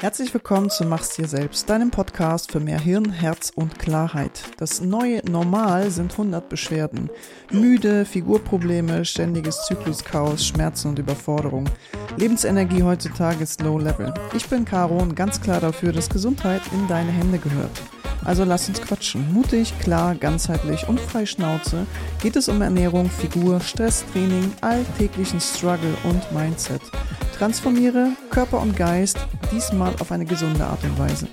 Herzlich willkommen zu Mach's dir selbst, deinem Podcast für mehr Hirn, Herz und Klarheit. Das neue Normal sind 100 Beschwerden. Müde, Figurprobleme, ständiges Zykluschaos, Schmerzen und Überforderung. Lebensenergie heutzutage ist low level. Ich bin Caro und ganz klar dafür, dass Gesundheit in deine Hände gehört. Also lass uns quatschen. Mutig, klar, ganzheitlich und frei Schnauze geht es um Ernährung, Figur, Stresstraining, alltäglichen Struggle und Mindset. Transformiere Körper und Geist, diesmal auf eine gesunde Art und Weise.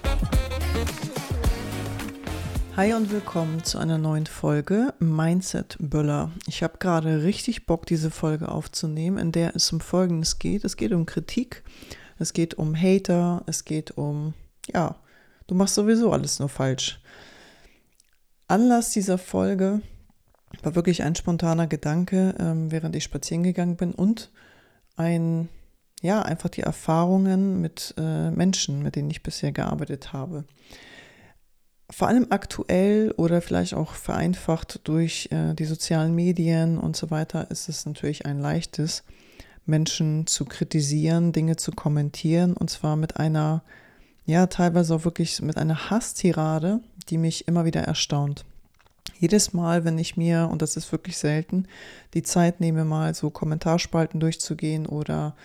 Hi und willkommen zu einer neuen Folge Mindset Böller. Ich habe gerade richtig Bock, diese Folge aufzunehmen, in der es um Folgendes geht. Es geht um Kritik, es geht um Hater, es geht um, ja, du machst sowieso alles nur falsch. Anlass dieser Folge war wirklich ein spontaner Gedanke, ähm, während ich spazieren gegangen bin und ein ja, einfach die Erfahrungen mit äh, Menschen, mit denen ich bisher gearbeitet habe. Vor allem aktuell oder vielleicht auch vereinfacht durch äh, die sozialen Medien und so weiter ist es natürlich ein leichtes, Menschen zu kritisieren, Dinge zu kommentieren und zwar mit einer, ja, teilweise auch wirklich mit einer Hasstirade, die mich immer wieder erstaunt. Jedes Mal, wenn ich mir, und das ist wirklich selten, die Zeit nehme, mal so Kommentarspalten durchzugehen oder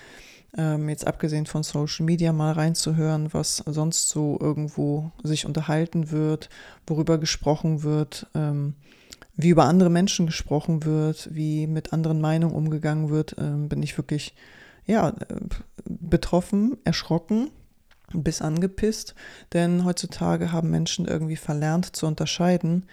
ähm, jetzt abgesehen von Social Media mal reinzuhören, was sonst so irgendwo sich unterhalten wird, worüber gesprochen wird, ähm, wie über andere Menschen gesprochen wird, wie mit anderen Meinungen umgegangen wird, ähm, bin ich wirklich ja äh, betroffen, erschrocken bis angepisst, denn heutzutage haben Menschen irgendwie verlernt zu unterscheiden,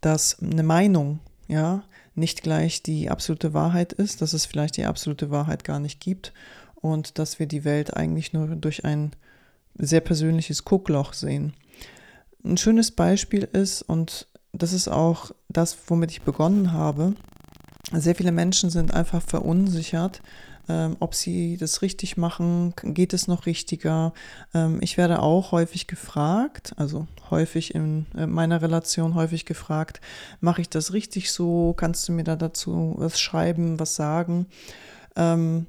dass eine Meinung, ja, nicht gleich die absolute Wahrheit ist, dass es vielleicht die absolute Wahrheit gar nicht gibt und dass wir die Welt eigentlich nur durch ein sehr persönliches Guckloch sehen. Ein schönes Beispiel ist, und das ist auch das, womit ich begonnen habe, sehr viele Menschen sind einfach verunsichert, ähm, ob sie das richtig machen, geht es noch richtiger. Ähm, ich werde auch häufig gefragt, also häufig in äh, meiner Relation häufig gefragt, mache ich das richtig so? Kannst du mir da dazu was schreiben, was sagen? Ähm,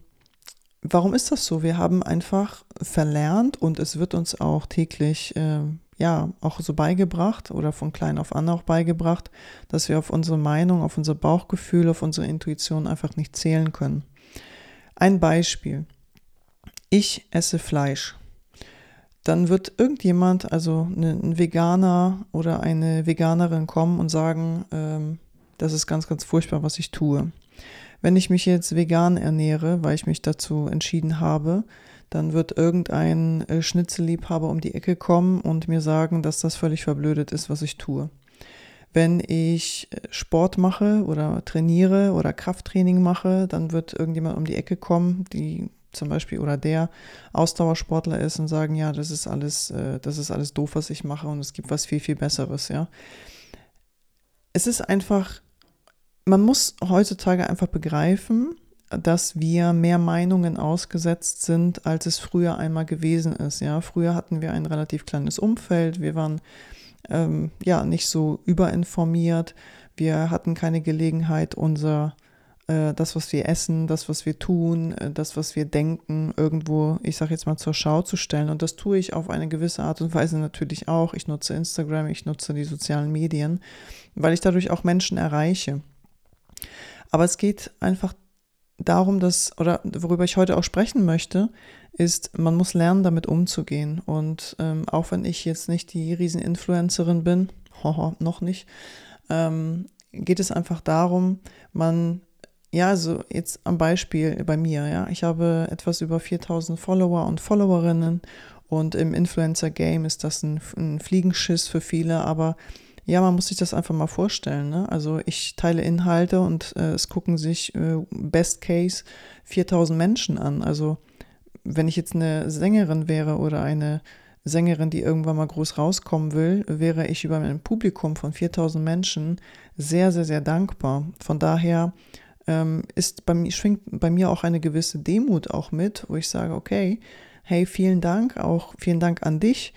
warum ist das so? Wir haben einfach verlernt und es wird uns auch täglich, äh, ja, auch so beigebracht oder von klein auf an auch beigebracht, dass wir auf unsere Meinung, auf unser Bauchgefühl, auf unsere Intuition einfach nicht zählen können. Ein Beispiel. Ich esse Fleisch. Dann wird irgendjemand, also ein Veganer oder eine Veganerin kommen und sagen, ähm, das ist ganz, ganz furchtbar, was ich tue. Wenn ich mich jetzt vegan ernähre, weil ich mich dazu entschieden habe, dann wird irgendein äh, Schnitzelliebhaber um die Ecke kommen und mir sagen, dass das völlig verblödet ist, was ich tue. Wenn ich äh, Sport mache oder trainiere oder Krafttraining mache, dann wird irgendjemand um die Ecke kommen, die zum Beispiel oder der Ausdauersportler ist und sagen, ja, das ist alles, äh, das ist alles doof, was ich mache und es gibt was viel, viel Besseres, ja. Es ist einfach man muss heutzutage einfach begreifen, dass wir mehr Meinungen ausgesetzt sind, als es früher einmal gewesen ist. Ja, früher hatten wir ein relativ kleines Umfeld, wir waren ähm, ja nicht so überinformiert, wir hatten keine Gelegenheit, unser äh, das, was wir essen, das, was wir tun, äh, das, was wir denken, irgendwo, ich sage jetzt mal, zur Schau zu stellen. Und das tue ich auf eine gewisse Art und Weise natürlich auch. Ich nutze Instagram, ich nutze die sozialen Medien, weil ich dadurch auch Menschen erreiche. Aber es geht einfach darum, dass, oder worüber ich heute auch sprechen möchte, ist, man muss lernen, damit umzugehen. Und ähm, auch wenn ich jetzt nicht die Rieseninfluencerin bin, hoho, noch nicht, ähm, geht es einfach darum, man, ja, also jetzt am Beispiel bei mir, ja, ich habe etwas über 4000 Follower und Followerinnen und im Influencer-Game ist das ein, ein Fliegenschiss für viele, aber ja, man muss sich das einfach mal vorstellen. Ne? Also ich teile Inhalte und äh, es gucken sich äh, Best Case 4000 Menschen an. Also wenn ich jetzt eine Sängerin wäre oder eine Sängerin, die irgendwann mal groß rauskommen will, wäre ich über ein Publikum von 4000 Menschen sehr, sehr, sehr dankbar. Von daher ähm, ist bei mir, schwingt bei mir auch eine gewisse Demut auch mit, wo ich sage, okay, hey, vielen Dank, auch vielen Dank an dich,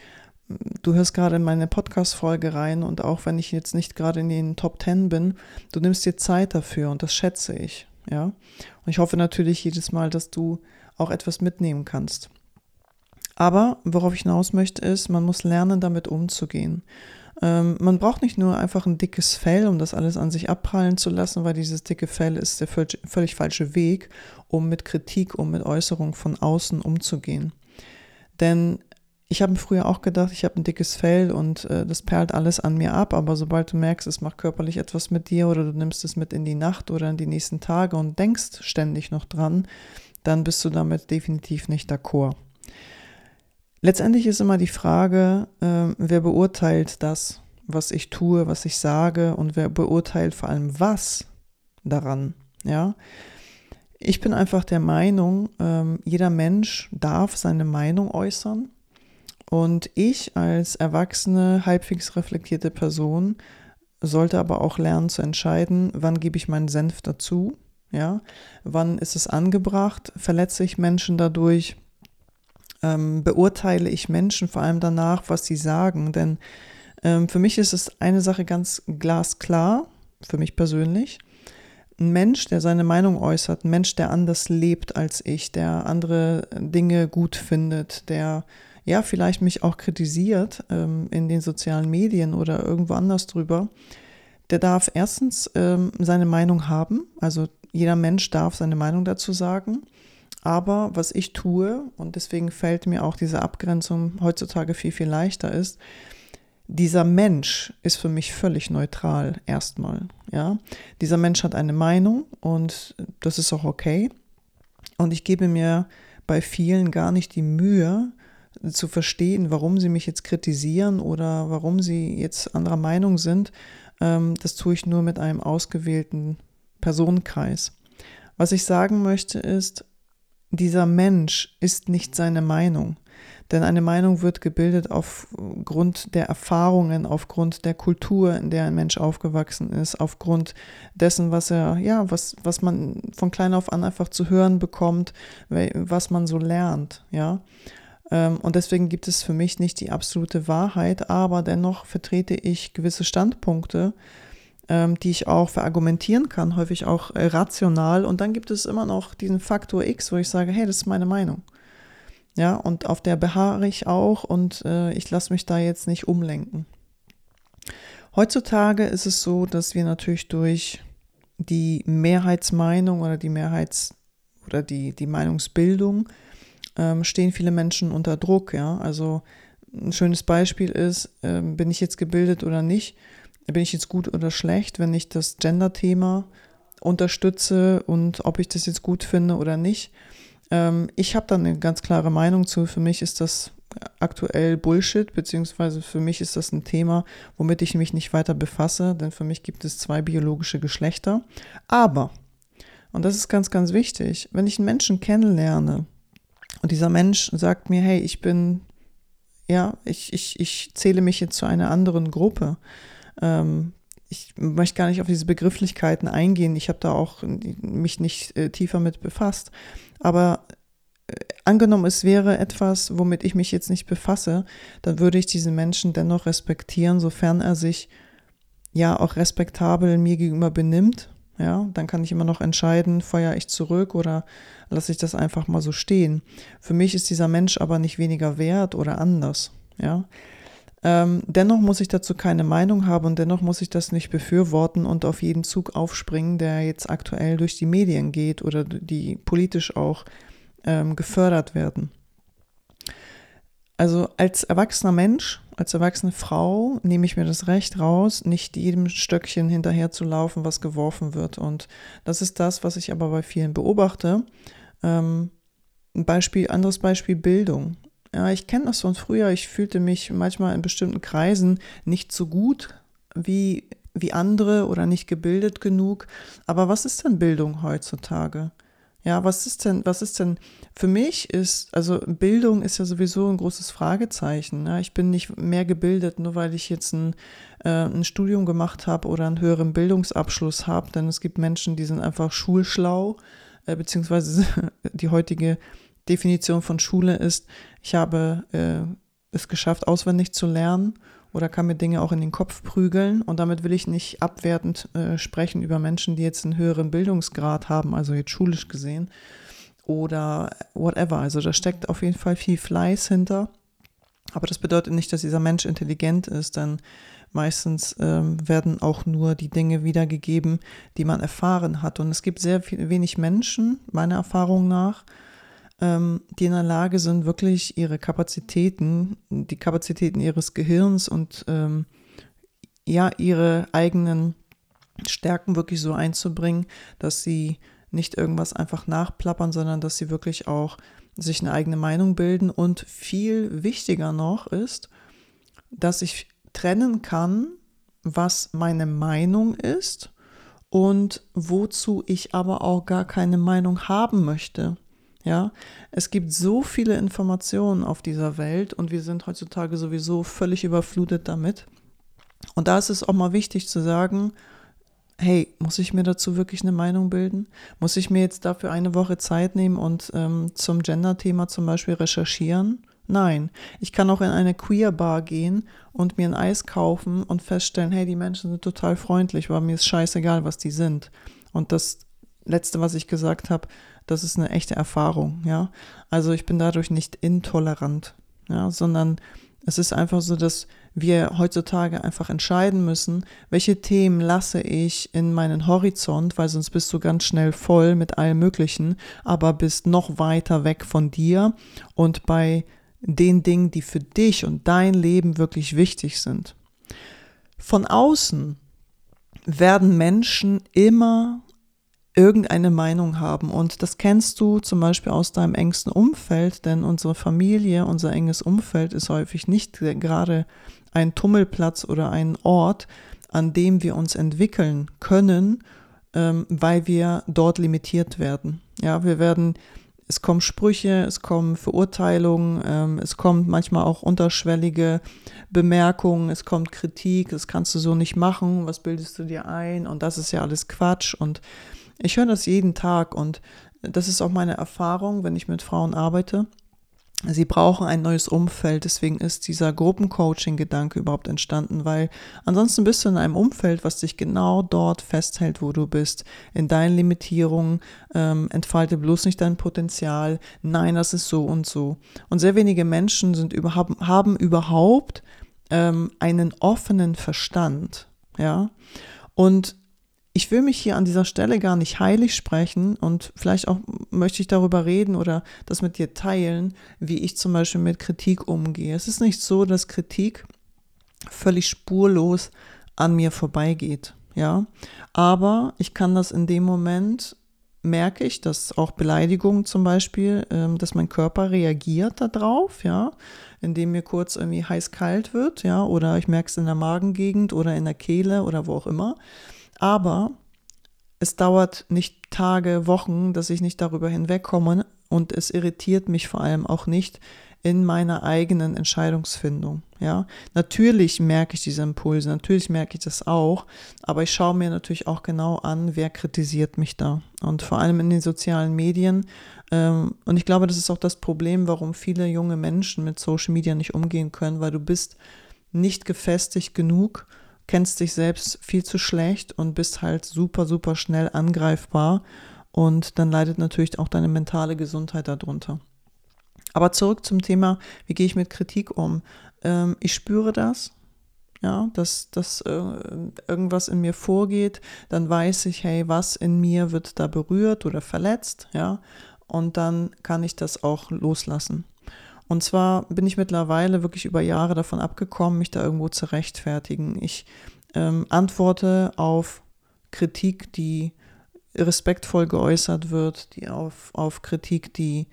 du hörst gerade in meine Podcast-Folge rein und auch wenn ich jetzt nicht gerade in den Top 10 bin, du nimmst dir Zeit dafür und das schätze ich, ja. Und ich hoffe natürlich jedes Mal, dass du auch etwas mitnehmen kannst. Aber worauf ich hinaus möchte, ist, man muss lernen, damit umzugehen. Ähm, man braucht nicht nur einfach ein dickes Fell, um das alles an sich abprallen zu lassen, weil dieses dicke Fell ist der völlig, völlig falsche Weg, um mit Kritik, um mit Äußerungen von außen umzugehen. Denn ich habe früher auch gedacht, ich habe ein dickes Fell und äh, das perlt alles an mir ab, aber sobald du merkst, es macht körperlich etwas mit dir oder du nimmst es mit in die Nacht oder in die nächsten Tage und denkst ständig noch dran, dann bist du damit definitiv nicht d'accord. Letztendlich ist immer die Frage, äh, wer beurteilt das, was ich tue, was ich sage und wer beurteilt vor allem was daran, ja. Ich bin einfach der Meinung, äh, jeder Mensch darf seine Meinung äußern und ich als erwachsene, halbwegs reflektierte Person sollte aber auch lernen zu entscheiden, wann gebe ich meinen Senf dazu, ja, wann ist es angebracht, verletze ich Menschen dadurch, ähm, beurteile ich Menschen vor allem danach, was sie sagen. Denn ähm, für mich ist es eine Sache ganz glasklar, für mich persönlich. Ein Mensch, der seine Meinung äußert, ein Mensch, der anders lebt als ich, der andere Dinge gut findet, der ja vielleicht mich auch kritisiert ähm, in den sozialen Medien oder irgendwo anders drüber, der darf erstens ähm, seine Meinung haben, also jeder Mensch darf seine Meinung dazu sagen. Aber was ich tue, und deswegen fällt mir auch diese Abgrenzung heutzutage viel, viel leichter ist, dieser Mensch ist für mich völlig neutral erstmal. Ja, dieser Mensch hat eine Meinung und das ist auch okay. Und ich gebe mir bei vielen gar nicht die Mühe zu verstehen, warum sie mich jetzt kritisieren oder warum sie jetzt anderer Meinung sind. Ähm, das tue ich nur mit einem ausgewählten Personenkreis. Was ich sagen möchte ist, dieser Mensch ist nicht seine Meinung. Denn eine Meinung wird gebildet aufgrund der Erfahrungen, aufgrund der Kultur, in der ein Mensch aufgewachsen ist, aufgrund dessen, was er, ja, was, was man von klein auf an einfach zu hören bekommt, was man so lernt, ja. Ähm, und deswegen gibt es für mich nicht die absolute Wahrheit, aber dennoch vertrete ich gewisse Standpunkte, ähm, die ich auch verargumentieren kann, häufig auch äh, rational. Und dann gibt es immer noch diesen Faktor X, wo ich sage, hey, das ist meine Meinung. Ja, und auf der beharre ich auch und äh, ich lasse mich da jetzt nicht umlenken. Heutzutage ist es so, dass wir natürlich durch die Mehrheitsmeinung oder die Mehrheits- oder die, die Meinungsbildung ähm, stehen viele Menschen unter Druck. Ja, also ein schönes Beispiel ist, ähm, bin ich jetzt gebildet oder nicht? bin ich jetzt gut oder schlecht, wenn ich das Gender-Thema unterstütze und ob ich das jetzt gut finde oder nicht. Ähm, ich habe da eine ganz klare Meinung zu. Für mich ist das aktuell Bullshit, beziehungsweise für mich ist das ein Thema, womit ich mich nicht weiter befasse, denn für mich gibt es zwei biologische Geschlechter. Aber, und das ist ganz, ganz wichtig, wenn ich einen Menschen kennenlerne und dieser Mensch sagt mir, hey, ich bin, ja, ich, ich, ich zähle mich jetzt zu einer anderen Gruppe, ähm, ich möchte gar nicht auf diese Begrifflichkeiten eingehen. Ich habe da auch mich nicht äh, tiefer mit befasst. Aber äh, angenommen, es wäre etwas, womit ich mich jetzt nicht befasse, dann würde ich diesen Menschen dennoch respektieren, sofern er sich ja auch respektabel mir gegenüber benimmt. Ja, dann kann ich immer noch entscheiden, feuere ich zurück oder lasse ich das einfach mal so stehen. Für mich ist dieser Mensch aber nicht weniger wert oder anders. Ja, ähm, dennoch muss ich dazu keine Meinung haben und dennoch muss ich das nicht befürworten und auf jeden Zug aufspringen, der jetzt aktuell durch die Medien geht oder die politisch auch ähm, gefördert werden. Also als erwachsener Mensch, als erwachsene Frau nehme ich mir das Recht raus, nicht jedem Stöckchen hinterher zu laufen, was geworfen wird. Und das ist das, was ich aber bei vielen beobachte. Ähm, ein Beispiel, anderes Beispiel Bildung. Ja, ich kenne das von früher. Ich fühlte mich manchmal in bestimmten Kreisen nicht so gut wie, wie andere oder nicht gebildet genug. Aber was ist denn Bildung heutzutage? Ja, was ist denn, was ist denn, für mich ist, also Bildung ist ja sowieso ein großes Fragezeichen. Ja, ich bin nicht mehr gebildet, nur weil ich jetzt ein, äh, ein Studium gemacht habe oder einen höheren Bildungsabschluss habe, denn es gibt Menschen, die sind einfach schulschlau, äh, beziehungsweise die heutige Definition von Schule ist, ich habe äh, es geschafft, auswendig zu lernen oder kann mir Dinge auch in den Kopf prügeln. Und damit will ich nicht abwertend äh, sprechen über Menschen, die jetzt einen höheren Bildungsgrad haben, also jetzt schulisch gesehen. oder whatever. Also da steckt auf jeden Fall viel Fleiß hinter. Aber das bedeutet nicht, dass dieser Mensch intelligent ist, denn meistens ähm, werden auch nur die Dinge wiedergegeben, die man erfahren hat. Und es gibt sehr viel, wenig Menschen, meiner Erfahrung nach, die in der Lage sind, wirklich ihre Kapazitäten, die Kapazitäten ihres Gehirns und ähm, ja, ihre eigenen Stärken wirklich so einzubringen, dass sie nicht irgendwas einfach nachplappern, sondern dass sie wirklich auch sich eine eigene Meinung bilden. Und viel wichtiger noch ist, dass ich trennen kann, was meine Meinung ist und wozu ich aber auch gar keine Meinung haben möchte. Ja, es gibt so viele Informationen auf dieser Welt und wir sind heutzutage sowieso völlig überflutet damit. Und da ist es auch mal wichtig zu sagen, hey, muss ich mir dazu wirklich eine Meinung bilden? Muss ich mir jetzt dafür eine Woche Zeit nehmen und ähm, zum Gender-Thema zum Beispiel recherchieren? Nein, ich kann auch in eine Queer-Bar gehen und mir ein Eis kaufen und feststellen, hey, die Menschen sind total freundlich, weil mir ist scheißegal, was die sind. Und das Letzte, was ich gesagt habe, das ist eine echte Erfahrung, ja. Also ich bin dadurch nicht intolerant, ja, sondern es ist einfach so, dass wir heutzutage einfach entscheiden müssen, welche Themen lasse ich in meinen Horizont, weil sonst bist du ganz schnell voll mit allem Möglichen, aber bist noch weiter weg von dir und bei den Dingen, die für dich und dein Leben wirklich wichtig sind. Von außen werden Menschen immer irgendeine Meinung haben. Und das kennst du zum Beispiel aus deinem engsten Umfeld, denn unsere Familie, unser enges Umfeld ist häufig nicht gerade ein Tummelplatz oder ein Ort, an dem wir uns entwickeln können, ähm, weil wir dort limitiert werden. Ja, wir werden, es kommen Sprüche, es kommen Verurteilungen, ähm, es kommt manchmal auch unterschwellige Bemerkungen, es kommt Kritik, das kannst du so nicht machen, was bildest du dir ein und das ist ja alles Quatsch und ich höre das jeden Tag und das ist auch meine Erfahrung, wenn ich mit Frauen arbeite. Sie brauchen ein neues Umfeld, deswegen ist dieser Gruppencoaching-Gedanke überhaupt entstanden, weil ansonsten bist du in einem Umfeld, was dich genau dort festhält, wo du bist, in deinen Limitierungen, ähm, entfalte bloß nicht dein Potenzial, nein, das ist so und so. Und sehr wenige Menschen sind überhaupt, haben überhaupt ähm, einen offenen Verstand, ja. Und ich will mich hier an dieser Stelle gar nicht heilig sprechen und vielleicht auch möchte ich darüber reden oder das mit dir teilen, wie ich zum Beispiel mit Kritik umgehe. Es ist nicht so, dass Kritik völlig spurlos an mir vorbeigeht, ja. Aber ich kann das in dem Moment merke ich, dass auch Beleidigungen zum Beispiel, ähm, dass mein Körper reagiert darauf, ja, indem mir kurz irgendwie heiß-kalt wird, ja, oder ich merke es in der Magengegend oder in der Kehle oder wo auch immer. Aber es dauert nicht Tage, Wochen, dass ich nicht darüber hinwegkomme und es irritiert mich vor allem auch nicht in meiner eigenen Entscheidungsfindung. Ja, natürlich merke ich diese Impulse, natürlich merke ich das auch, aber ich schaue mir natürlich auch genau an, wer kritisiert mich da. Und vor allem in den sozialen Medien. Ähm, und ich glaube, das ist auch das Problem, warum viele junge Menschen mit Social Media nicht umgehen können, weil du bist nicht gefestigt genug, kennst dich selbst viel zu schlecht und bist halt super, super schnell angreifbar. Und dann leidet natürlich auch deine mentale Gesundheit darunter. Aber zurück zum Thema, wie gehe ich mit Kritik um? Ähm, ich spüre das, ja, dass, dass äh, irgendwas in mir vorgeht, dann weiß ich, hey, was in mir wird da berührt oder verletzt, ja, und dann kann ich das auch loslassen. Und zwar bin ich mittlerweile wirklich über Jahre davon abgekommen, mich da irgendwo zu rechtfertigen. Ich ähm, antworte auf Kritik, die respektvoll geäußert wird, die auf, auf Kritik, die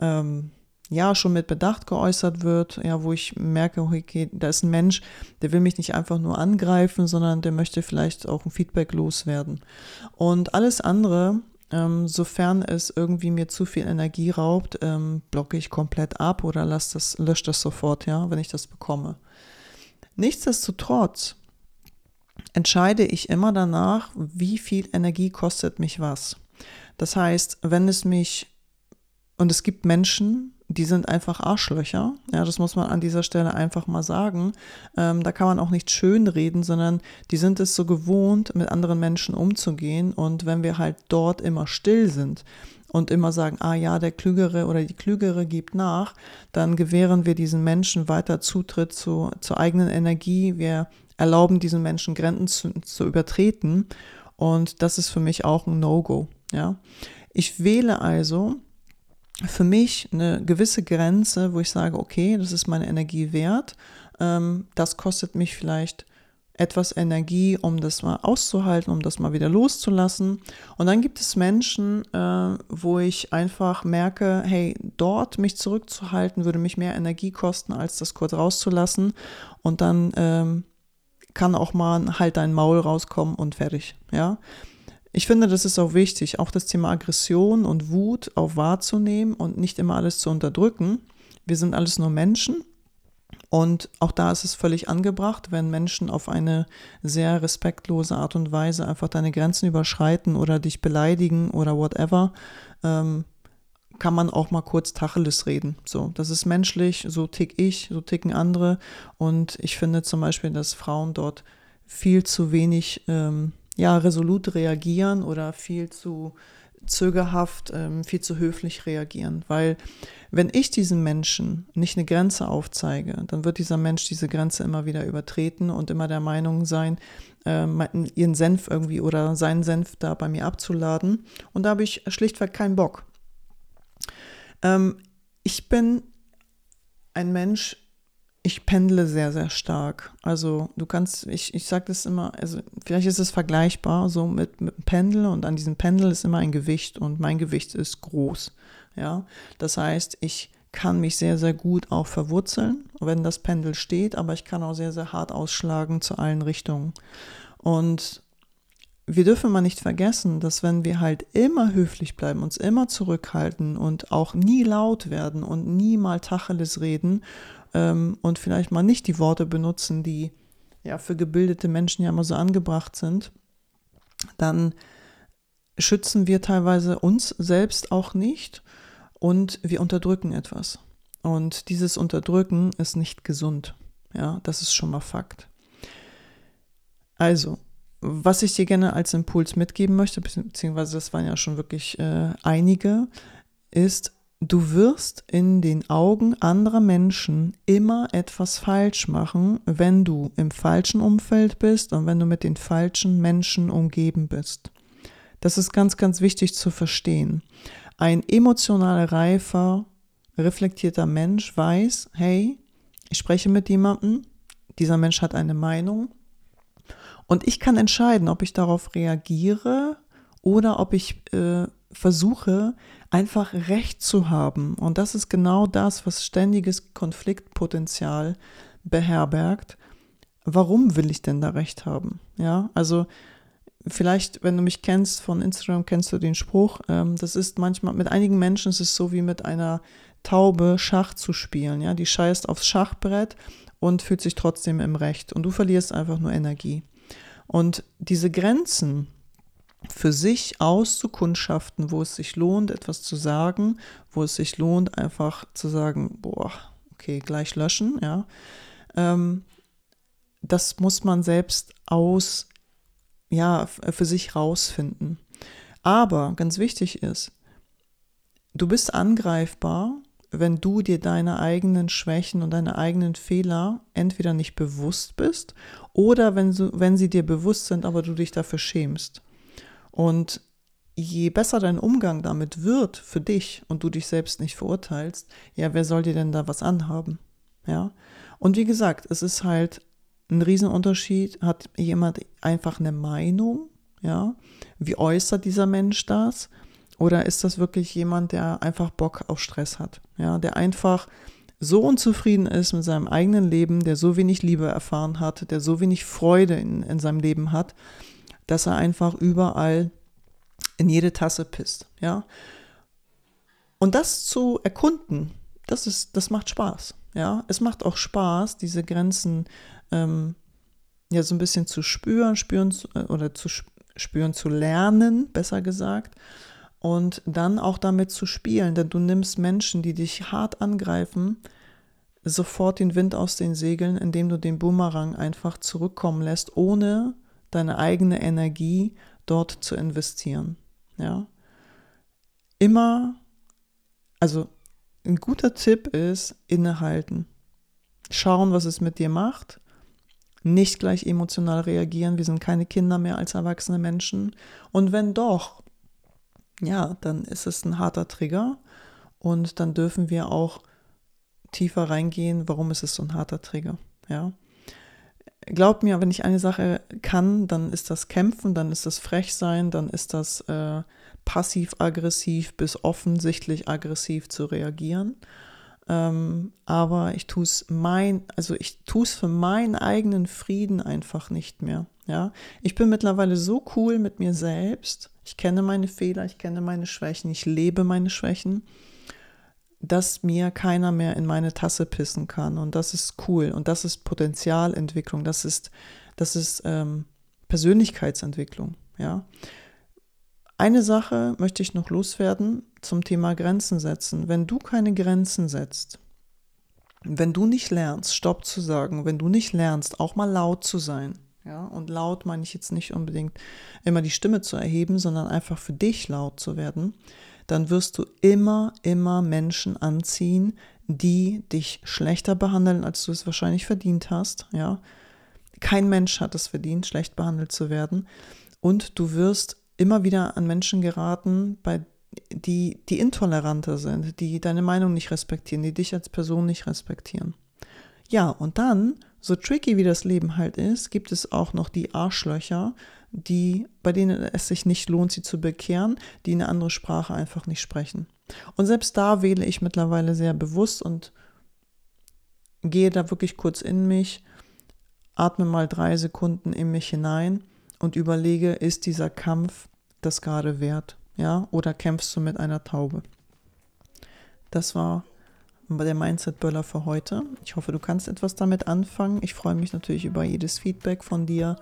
ähm, ja schon mit Bedacht geäußert wird, ja, wo ich merke, okay, da ist ein Mensch, der will mich nicht einfach nur angreifen, sondern der möchte vielleicht auch ein Feedback loswerden. Und alles andere ähm, sofern es irgendwie mir zu viel Energie raubt, ähm, blocke ich komplett ab oder das, lösche das sofort, ja, wenn ich das bekomme. Nichtsdestotrotz entscheide ich immer danach, wie viel Energie kostet mich was. Das heißt, wenn es mich, und es gibt Menschen, die sind einfach Arschlöcher. Ja, das muss man an dieser Stelle einfach mal sagen. Ähm, da kann man auch nicht schön reden, sondern die sind es so gewohnt, mit anderen Menschen umzugehen. Und wenn wir halt dort immer still sind und immer sagen, ah ja, der Klügere oder die Klügere gibt nach, dann gewähren wir diesen Menschen weiter Zutritt zu, zur eigenen Energie. Wir erlauben diesen Menschen Grenzen zu, zu übertreten. Und das ist für mich auch ein No-Go. Ja? Ich wähle also für mich eine gewisse Grenze, wo ich sage, okay, das ist meine Energie wert. Ähm, das kostet mich vielleicht etwas Energie, um das mal auszuhalten, um das mal wieder loszulassen. Und dann gibt es Menschen, äh, wo ich einfach merke, hey, dort mich zurückzuhalten, würde mich mehr Energie kosten, als das kurz rauszulassen. Und dann ähm, kann auch mal halt dein Maul rauskommen und fertig. Ja. Ich finde, das ist auch wichtig, auch das Thema Aggression und Wut auch wahrzunehmen und nicht immer alles zu unterdrücken. Wir sind alles nur Menschen und auch da ist es völlig angebracht, wenn Menschen auf eine sehr respektlose Art und Weise einfach deine Grenzen überschreiten oder dich beleidigen oder whatever, ähm, kann man auch mal kurz Tacheles reden. So, das ist menschlich, so tick ich, so ticken andere. Und ich finde zum Beispiel, dass Frauen dort viel zu wenig, ähm, ja, resolut reagieren oder viel zu zögerhaft, ähm, viel zu höflich reagieren. Weil wenn ich diesem Menschen nicht eine Grenze aufzeige, dann wird dieser Mensch diese Grenze immer wieder übertreten und immer der Meinung sein, äh, ihren Senf irgendwie oder seinen Senf da bei mir abzuladen. Und da habe ich schlichtweg keinen Bock. Ähm, ich bin ein Mensch, ich pendle sehr, sehr stark. Also du kannst, ich, ich sage das immer, also vielleicht ist es vergleichbar so mit, mit Pendel und an diesem Pendel ist immer ein Gewicht und mein Gewicht ist groß. Ja, das heißt, ich kann mich sehr, sehr gut auch verwurzeln, wenn das Pendel steht, aber ich kann auch sehr, sehr hart ausschlagen zu allen Richtungen. Und wir dürfen mal nicht vergessen, dass wenn wir halt immer höflich bleiben, uns immer zurückhalten und auch nie laut werden und nie mal Tacheles reden ähm, und vielleicht mal nicht die Worte benutzen, die ja für gebildete Menschen ja immer so angebracht sind, dann schützen wir teilweise uns selbst auch nicht und wir unterdrücken etwas. Und dieses Unterdrücken ist nicht gesund. Ja, das ist schon mal Fakt. Also, was ich dir gerne als Impuls mitgeben möchte, beziehungsweise das waren ja schon wirklich äh, einige, ist, Du wirst in den Augen anderer Menschen immer etwas falsch machen, wenn du im falschen Umfeld bist und wenn du mit den falschen Menschen umgeben bist. Das ist ganz, ganz wichtig zu verstehen. Ein emotional reifer, reflektierter Mensch weiß, hey, ich spreche mit jemandem, dieser Mensch hat eine Meinung und ich kann entscheiden, ob ich darauf reagiere oder ob ich äh, versuche, einfach Recht zu haben. Und das ist genau das, was ständiges Konfliktpotenzial beherbergt. Warum will ich denn da Recht haben? Ja, also vielleicht, wenn du mich kennst von Instagram, kennst du den Spruch. Ähm, das ist manchmal, mit einigen Menschen ist es so wie mit einer Taube Schach zu spielen. Ja, die scheißt aufs Schachbrett und fühlt sich trotzdem im Recht. Und du verlierst einfach nur Energie. Und diese Grenzen, für sich auszukundschaften, wo es sich lohnt, etwas zu sagen, wo es sich lohnt, einfach zu sagen, boah, okay, gleich löschen, ja. Ähm, das muss man selbst aus, ja, für sich rausfinden. Aber ganz wichtig ist, du bist angreifbar, wenn du dir deine eigenen Schwächen und deine eigenen Fehler entweder nicht bewusst bist oder wenn, wenn sie dir bewusst sind, aber du dich dafür schämst. Und je besser dein Umgang damit wird für dich und du dich selbst nicht verurteilst, ja, wer soll dir denn da was anhaben? Ja. Und wie gesagt, es ist halt ein Riesenunterschied. Hat jemand einfach eine Meinung? Ja. Wie äußert dieser Mensch das? Oder ist das wirklich jemand, der einfach Bock auf Stress hat? Ja, der einfach so unzufrieden ist mit seinem eigenen Leben, der so wenig Liebe erfahren hat, der so wenig Freude in, in seinem Leben hat, dass er einfach überall in jede Tasse pisst, ja. Und das zu erkunden, das ist, das macht Spaß, ja. Es macht auch Spaß, diese Grenzen ähm, ja so ein bisschen zu spüren, spüren äh, oder zu spüren zu lernen, besser gesagt, und dann auch damit zu spielen, denn du nimmst Menschen, die dich hart angreifen, sofort den Wind aus den Segeln, indem du den Boomerang einfach zurückkommen lässt, ohne deine eigene Energie dort zu investieren. Ja? immer, also ein guter Tipp ist, innehalten. Schauen, was es mit dir macht. Nicht gleich emotional reagieren. Wir sind keine Kinder mehr als erwachsene Menschen. Und wenn doch, ja, dann ist es ein harter Trigger. Und dann dürfen wir auch tiefer reingehen, warum ist es so ein harter Trigger. Ja. Glaub mir, wenn ich eine Sache kann, dann ist das Kämpfen, dann ist das Frechsein, dann ist das äh, passiv-aggressiv bis offensichtlich aggressiv zu reagieren. Ähm, aber ich tue es mein, also ich tue es für meinen eigenen Frieden einfach nicht mehr. Ja, ich bin mittlerweile so cool mit mir selbst. Ich kenne meine Fehler, ich kenne meine Schwächen, ich lebe meine Schwächen, dass mir keiner mehr in meine Tasse pissen kann. Und das ist cool. Und das ist Potenzialentwicklung. Das ist, das ist ähm, Persönlichkeitsentwicklung. Ja. Eine Sache möchte ich noch loswerden zum Thema Grenzen setzen. Wenn du keine Grenzen setzt, wenn du nicht lernst, Stopp zu sagen, wenn du nicht lernst, auch mal laut zu sein, ja, und laut meine ich jetzt nicht unbedingt immer die Stimme zu erheben, sondern einfach für dich laut zu werden, dann wirst du immer, immer Menschen anziehen, die dich schlechter behandeln, als du es wahrscheinlich verdient hast, ja. Kein Mensch hat es verdient, schlecht behandelt zu werden. Und du wirst immer wieder an Menschen geraten, bei die, die intoleranter sind, die deine Meinung nicht respektieren, die dich als Person nicht respektieren. Ja, und dann, so tricky wie das Leben halt ist, gibt es auch noch die Arschlöcher, die, bei denen es sich nicht lohnt, sie zu bekehren, die eine andere Sprache einfach nicht sprechen. Und selbst da wähle ich mittlerweile sehr bewusst und gehe da wirklich kurz in mich, atme mal drei Sekunden in mich hinein und überlege, ist dieser Kampf das gerade wert? Ja, oder kämpfst du mit einer Taube? Das war der Mindset-Böller für heute. Ich hoffe, du kannst etwas damit anfangen. Ich freue mich natürlich über jedes Feedback von dir.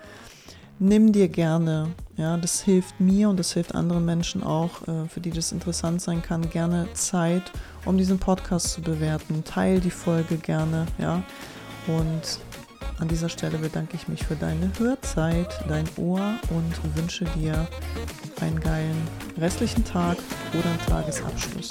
Nimm dir gerne, ja, das hilft mir und das hilft anderen Menschen auch, äh, für die das interessant sein kann, gerne Zeit, um diesen Podcast zu bewerten. Teil die Folge gerne, ja. Und an dieser Stelle bedanke ich mich für deine Hörzeit, dein Ohr und wünsche dir einen geilen restlichen Tag oder einen Tagesabschluss.